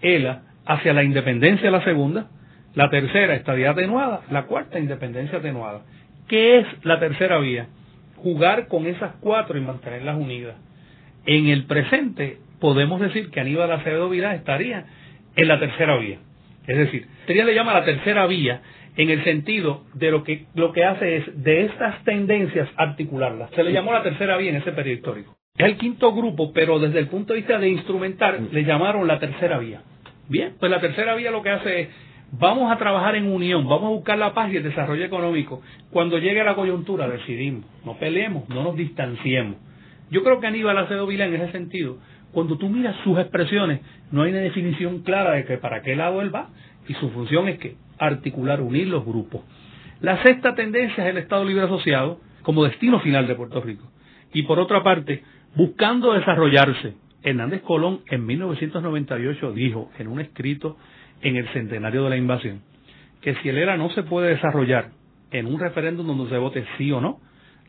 él hacia la independencia la segunda, la tercera estabilidad atenuada, la cuarta independencia atenuada. ¿Qué es la tercera vía? Jugar con esas cuatro y mantenerlas unidas. En el presente podemos decir que Aníbal Acevedo Vilá estaría en la tercera vía. Es decir, sería le llama la tercera vía en el sentido de lo que lo que hace es de estas tendencias articularlas. Se le llamó la tercera vía en ese periodo histórico. Es el quinto grupo, pero desde el punto de vista de instrumentar, le llamaron la tercera vía. Bien, pues la tercera vía lo que hace es, vamos a trabajar en unión, vamos a buscar la paz y el desarrollo económico. Cuando llegue la coyuntura decidimos, no peleemos, no nos distanciemos. Yo creo que Aníbal Acedo Vila en ese sentido, cuando tú miras sus expresiones, no hay una definición clara de que para qué lado él va y su función es que articular, unir los grupos. La sexta tendencia es el Estado Libre Asociado como destino final de Puerto Rico. Y por otra parte, Buscando desarrollarse, Hernández Colón en 1998 dijo en un escrito en el centenario de la invasión que si el ERA no se puede desarrollar en un referéndum donde se vote sí o no,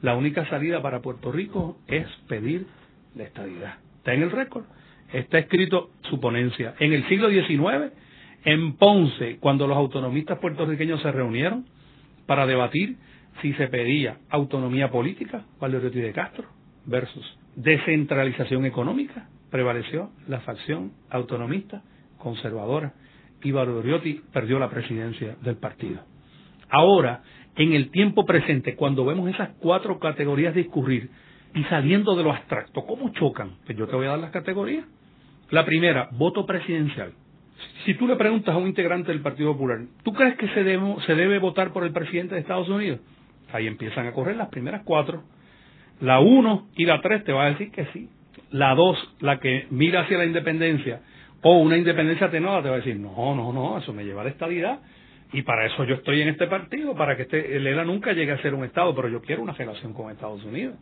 la única salida para Puerto Rico es pedir la estadidad. Está en el récord. Está escrito su ponencia. En el siglo XIX, en Ponce, cuando los autonomistas puertorriqueños se reunieron para debatir si se pedía autonomía política, Valerio de Castro versus descentralización económica, prevaleció la facción autonomista conservadora y Valdoriotti perdió la presidencia del partido. Ahora, en el tiempo presente, cuando vemos esas cuatro categorías discurrir y saliendo de lo abstracto, ¿cómo chocan? Pues yo te voy a dar las categorías. La primera, voto presidencial. Si tú le preguntas a un integrante del Partido Popular, ¿tú crees que se debe, se debe votar por el presidente de Estados Unidos? Ahí empiezan a correr las primeras cuatro la 1 y la 3 te va a decir que sí. La 2, la que mira hacia la independencia o una independencia atenuada, te va a decir, no, no, no, eso me lleva a la estabilidad. Y para eso yo estoy en este partido, para que este, el ELA nunca llegue a ser un Estado, pero yo quiero una relación con Estados Unidos.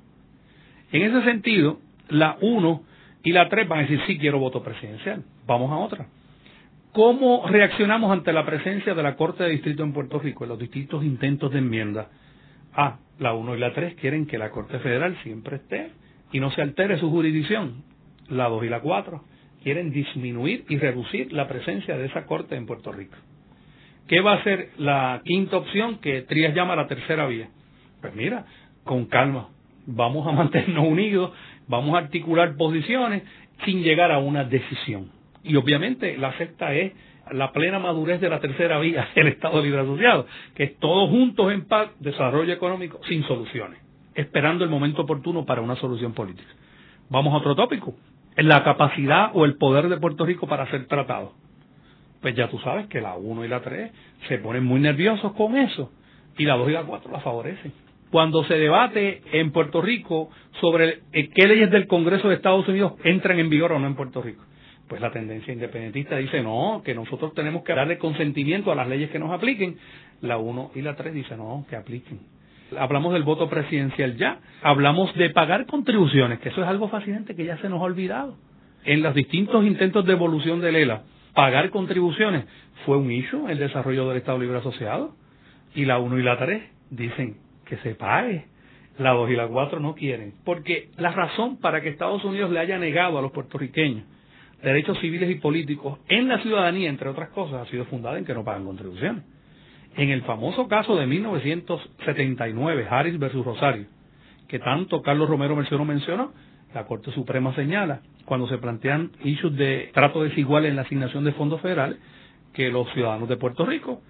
En ese sentido, la 1 y la 3 van a decir, sí, quiero voto presidencial. Vamos a otra. ¿Cómo reaccionamos ante la presencia de la Corte de Distrito en Puerto Rico en los distintos intentos de enmienda? Ah, la 1 y la 3 quieren que la Corte Federal siempre esté y no se altere su jurisdicción. La 2 y la 4 quieren disminuir y reducir la presencia de esa Corte en Puerto Rico. ¿Qué va a ser la quinta opción que Trías llama la tercera vía? Pues mira, con calma, vamos a mantenernos unidos, vamos a articular posiciones sin llegar a una decisión. Y obviamente la sexta es la plena madurez de la tercera vía, el Estado Libre Asociado, que es todos juntos en paz, desarrollo económico, sin soluciones, esperando el momento oportuno para una solución política. Vamos a otro tópico, la capacidad o el poder de Puerto Rico para ser tratado. Pues ya tú sabes que la 1 y la 3 se ponen muy nerviosos con eso, y la 2 y la 4 la favorecen. Cuando se debate en Puerto Rico sobre qué leyes del Congreso de Estados Unidos entran en vigor o no en Puerto Rico, Pues la tendencia independentista dice, no, que nosotros tenemos que darle consentimiento a las leyes que nos apliquen. La 1 y la 3 dicen, no, que apliquen. Hablamos del voto presidencial ya, hablamos de pagar contribuciones, que eso es algo fascinante que ya se nos ha olvidado. En los distintos intentos de evolución del ELA, pagar contribuciones fue un issue, el desarrollo del Estado Libre Asociado. Y la 1 y la 3 dicen que se pague. La 2 y la 4 no quieren. Porque la razón para que Estados Unidos le haya negado a los puertorriqueños derechos civiles y políticos en la ciudadanía, entre otras cosas, ha sido fundada en que no pagan contribuciones. En el famoso caso de 1979, Harris versus Rosario, que tanto Carlos Romero mencionó, mencionó, la Corte Suprema señala, cuando se plantean issues de trato desigual en la asignación de fondos federales, que los ciudadanos de Puerto Rico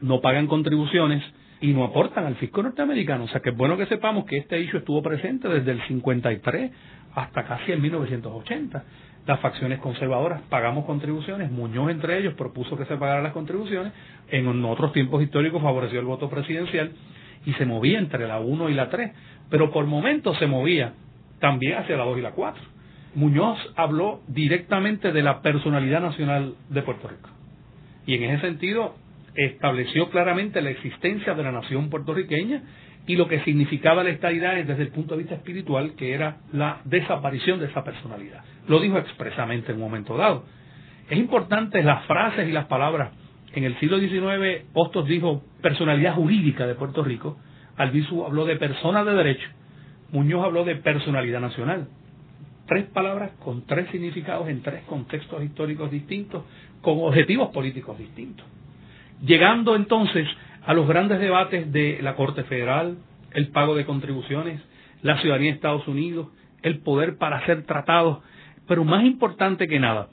no pagan contribuciones y no aportan al fisco norteamericano. O sea que es bueno que sepamos que este issue estuvo presente desde el 53 hasta casi el 1980. Las facciones conservadoras pagamos contribuciones, Muñoz entre ellos propuso que se pagaran las contribuciones, en otros tiempos históricos favoreció el voto presidencial y se movía entre la 1 y la 3, pero por momentos se movía también hacia la 2 y la 4. Muñoz habló directamente de la personalidad nacional de Puerto Rico. Y en ese sentido estableció claramente la existencia de la nación puertorriqueña y lo que significaba la estadidad desde el punto de vista espiritual, que era la desaparición de esa personalidad. Lo dijo expresamente en un momento dado. Es importante las frases y las palabras. En el siglo XIX, Hostos dijo personalidad jurídica de Puerto Rico, Albizu habló de persona de derecho, Muñoz habló de personalidad nacional. Tres palabras con tres significados en tres contextos históricos distintos, con objetivos políticos distintos. Llegando entonces a los grandes debates de la Corte Federal, el pago de contribuciones, la ciudadanía de Estados Unidos, el poder para hacer tratados, pero más importante que nada,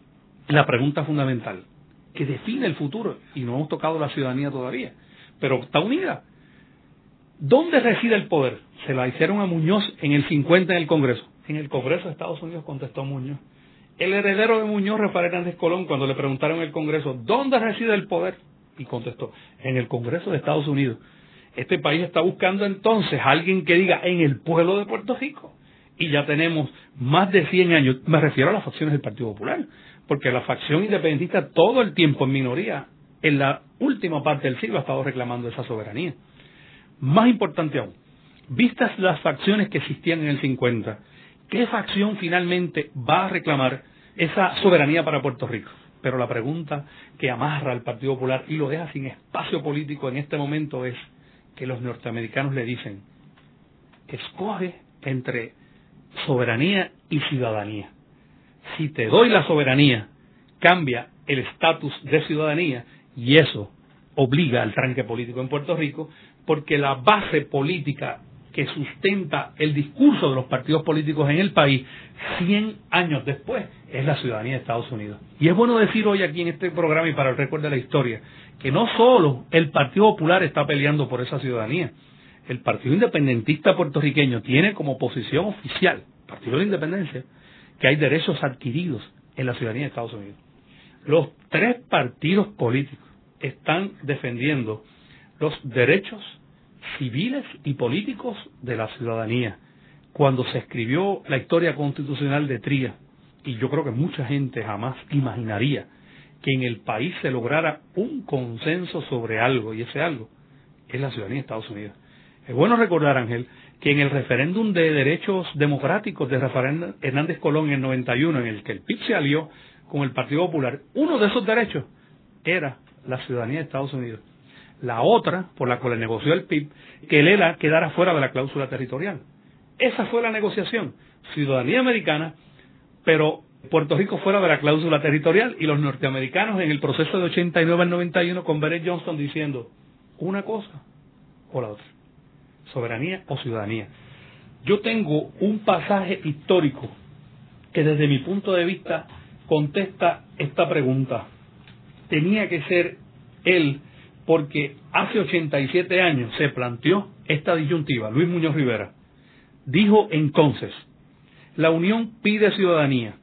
la pregunta fundamental, que define el futuro, y no hemos tocado la ciudadanía todavía, pero está unida. ¿Dónde reside el poder? Se la hicieron a Muñoz en el 50 en el Congreso. En el Congreso de Estados Unidos contestó Muñoz. El heredero de Muñoz, Rafael Hernández Colón, cuando le preguntaron en el Congreso, ¿dónde reside el poder? Y contestó, en el Congreso de Estados Unidos. Este país está buscando entonces a alguien que diga en el pueblo de Puerto Rico. Y ya tenemos más de 100 años, me refiero a las facciones del Partido Popular, porque la facción independentista todo el tiempo en minoría, en la última parte del siglo ha estado reclamando esa soberanía. Más importante aún, vistas las facciones que existían en el 50, ¿qué facción finalmente va a reclamar esa soberanía para Puerto Rico? Pero la pregunta que amarra al Partido Popular y lo deja sin espacio político en este momento es que los norteamericanos le dicen, escoge entre soberanía y ciudadanía. Si te doy la soberanía, cambia el estatus de ciudadanía y eso obliga al tranque político en Puerto Rico porque la base política que sustenta el discurso de los partidos políticos en el país 100 años después es la ciudadanía de Estados Unidos. Y es bueno decir hoy aquí en este programa y para el recuerdo de la historia que no solo el Partido Popular está peleando por esa ciudadanía, el Partido Independentista puertorriqueño tiene como posición oficial, Partido de Independencia, que hay derechos adquiridos en la ciudadanía de Estados Unidos. Los tres partidos políticos están defendiendo los derechos civiles y políticos de la ciudadanía. Cuando se escribió la historia constitucional de Tría, y yo creo que mucha gente jamás imaginaría que en el país se lograra un consenso sobre algo, y ese algo es la ciudadanía de Estados Unidos. Es bueno recordar, Ángel, que en el referéndum de derechos democráticos de Rafael Hernández Colón en el 91, en el que el PIB se alió con el Partido Popular, uno de esos derechos era la ciudadanía de Estados Unidos la otra, por la cual negoció el PIB, que el ELA quedara fuera de la cláusula territorial. Esa fue la negociación. Ciudadanía americana, pero Puerto Rico fuera de la cláusula territorial y los norteamericanos en el proceso de 89 al 91 con Bennett Johnston diciendo una cosa o la otra. Soberanía o ciudadanía. Yo tengo un pasaje histórico que desde mi punto de vista contesta esta pregunta. Tenía que ser él porque hace 87 años se planteó esta disyuntiva. Luis Muñoz Rivera dijo entonces, la Unión pide ciudadanía,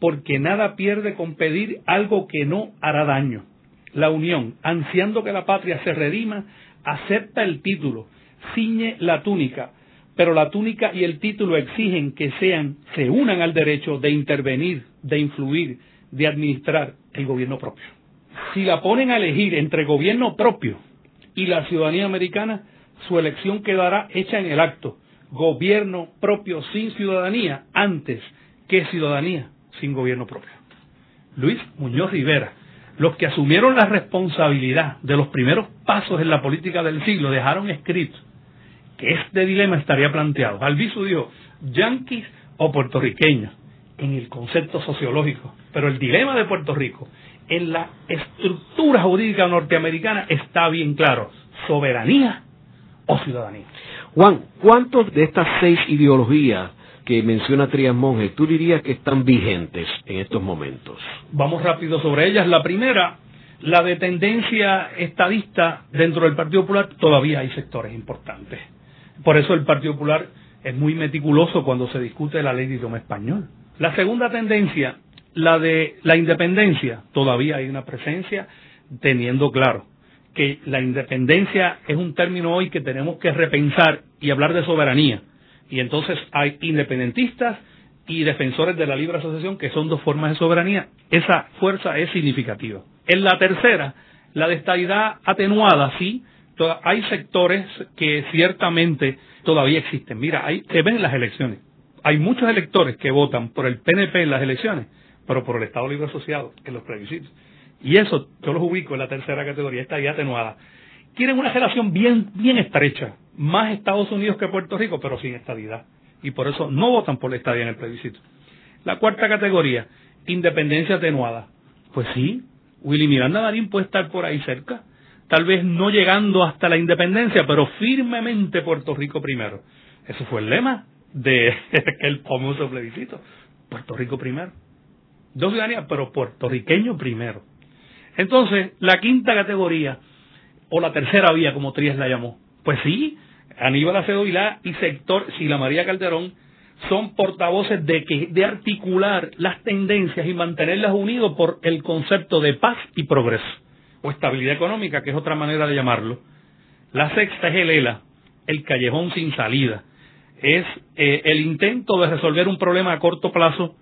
porque nada pierde con pedir algo que no hará daño. La Unión, ansiando que la patria se redima, acepta el título, ciñe la túnica, pero la túnica y el título exigen que sean, se unan al derecho de intervenir, de influir, de administrar el gobierno propio. Si la ponen a elegir entre gobierno propio y la ciudadanía americana, su elección quedará hecha en el acto. Gobierno propio sin ciudadanía antes que ciudadanía sin gobierno propio. Luis Muñoz Rivera, los que asumieron la responsabilidad de los primeros pasos en la política del siglo, dejaron escrito que este dilema estaría planteado. Albizu dijo, yanquis o puertorriqueños, en el concepto sociológico. Pero el dilema de Puerto Rico, en la estructura jurídica norteamericana, está bien claro. Soberanía o ciudadanía. Juan, ¿cuántos de estas seis ideologías que menciona Trias Monge, tú dirías que están vigentes en estos momentos? Vamos rápido sobre ellas. La primera, la de tendencia estadista dentro del Partido Popular, todavía hay sectores importantes. Por eso el Partido Popular es muy meticuloso cuando se discute la ley de idioma español. La segunda tendencia, la de la independencia, todavía hay una presencia teniendo claro que la independencia es un término hoy que tenemos que repensar y hablar de soberanía. Y entonces hay independentistas y defensores de la libre asociación, que son dos formas de soberanía. Esa fuerza es significativa. En la tercera, la de estadidad atenuada, sí, hay sectores que ciertamente todavía existen. Mira, ahí se ven las elecciones. Hay muchos electores que votan por el PNP en las elecciones, pero por el Estado Libre Asociado en los plebiscitos. Y eso yo los ubico en la tercera categoría, esta ya atenuada. Quieren una relación bien, bien estrecha, más Estados Unidos que Puerto Rico, pero sin estabilidad. Y por eso no votan por la estadía en el plebiscito. La cuarta categoría, independencia atenuada. Pues sí, Willy Miranda Marín puede estar por ahí cerca, tal vez no llegando hasta la independencia, pero firmemente Puerto Rico primero. Eso fue el lema de el famoso plebiscito. Puerto Rico primero. Dos ciudadanías, pero puertorriqueño primero. Entonces, la quinta categoría, o la tercera vía, como Trías la llamó, pues sí, Aníbal Acedo Vilá y sector Sila María Calderón son portavoces de, que, de articular las tendencias y mantenerlas unidas por el concepto de paz y progreso, o estabilidad económica, que es otra manera de llamarlo. La sexta es el ELA, el callejón sin salida. Es eh, el intento de resolver un problema a corto plazo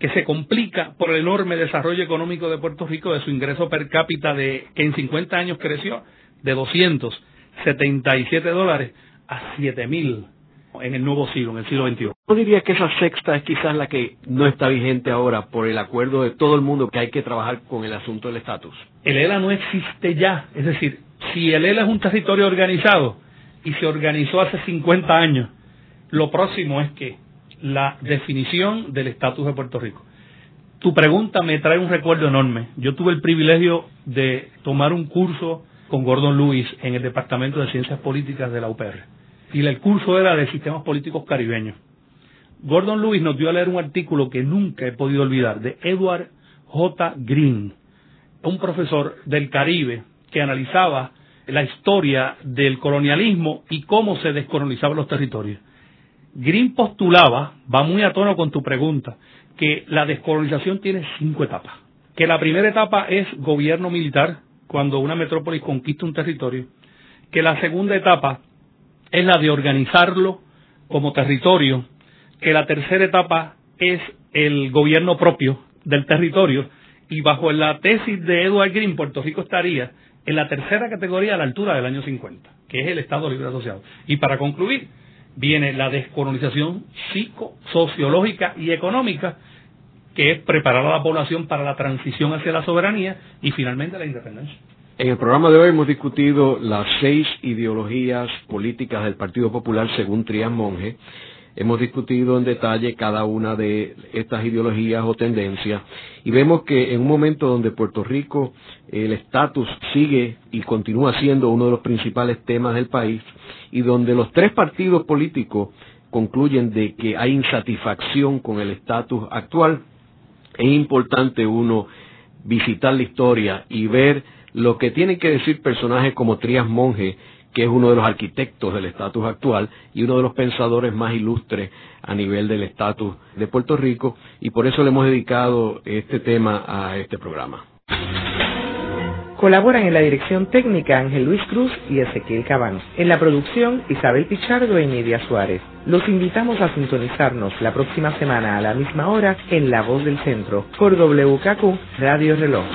que se complica por el enorme desarrollo económico de Puerto Rico, de su ingreso per cápita de que en 50 años creció de 277 dólares a 7000 en el nuevo siglo, en el siglo XXI. ¿No diría que esa sexta es quizás la que no está vigente ahora por el acuerdo de todo el mundo que hay que trabajar con el asunto del estatus? El ELA no existe ya. Es decir, si el ELA es un territorio organizado y se organizó hace 50 años, lo próximo es que la definición del estatus de Puerto Rico. Tu pregunta me trae un recuerdo enorme. Yo tuve el privilegio de tomar un curso con Gordon Lewis en el Departamento de Ciencias Políticas de la UPR. Y el curso era de sistemas políticos caribeños. Gordon Lewis nos dio a leer un artículo que nunca he podido olvidar, de Edward J. Green, un profesor del Caribe que analizaba la historia del colonialismo y cómo se descolonizaban los territorios. Green postulaba, va muy a tono con tu pregunta, que la descolonización tiene cinco etapas. Que la primera etapa es gobierno militar, cuando una metrópolis conquista un territorio. Que la segunda etapa es la de organizarlo como territorio. Que la tercera etapa es el gobierno propio del territorio. Y bajo la tesis de Edward Green, Puerto Rico estaría en la tercera categoría a la altura del año 50, que es el Estado Libre Asociado. Y para concluir, viene la descolonización psicosociológica y económica, que es preparar a la población para la transición hacia la soberanía y finalmente la independencia. En el programa de hoy hemos discutido las seis ideologías políticas del Partido Popular según Trias Monge. Hemos discutido en detalle cada una de estas ideologías o tendencias y vemos que en un momento donde Puerto Rico el estatus sigue y continúa siendo uno de los principales temas del país y donde los tres partidos políticos concluyen de que hay insatisfacción con el estatus actual, es importante uno visitar la historia y ver lo que tienen que decir personajes como Trias Monge que es uno de los arquitectos del estatus actual y uno de los pensadores más ilustres a nivel del estatus de Puerto Rico, y por eso le hemos dedicado este tema a este programa. Colaboran en la dirección técnica Ángel Luis Cruz y Ezequiel Cabán. En la producción Isabel Pichardo y Nidia Suárez. Los invitamos a sintonizarnos la próxima semana a la misma hora en La Voz del Centro por WKQ Radio Reloj.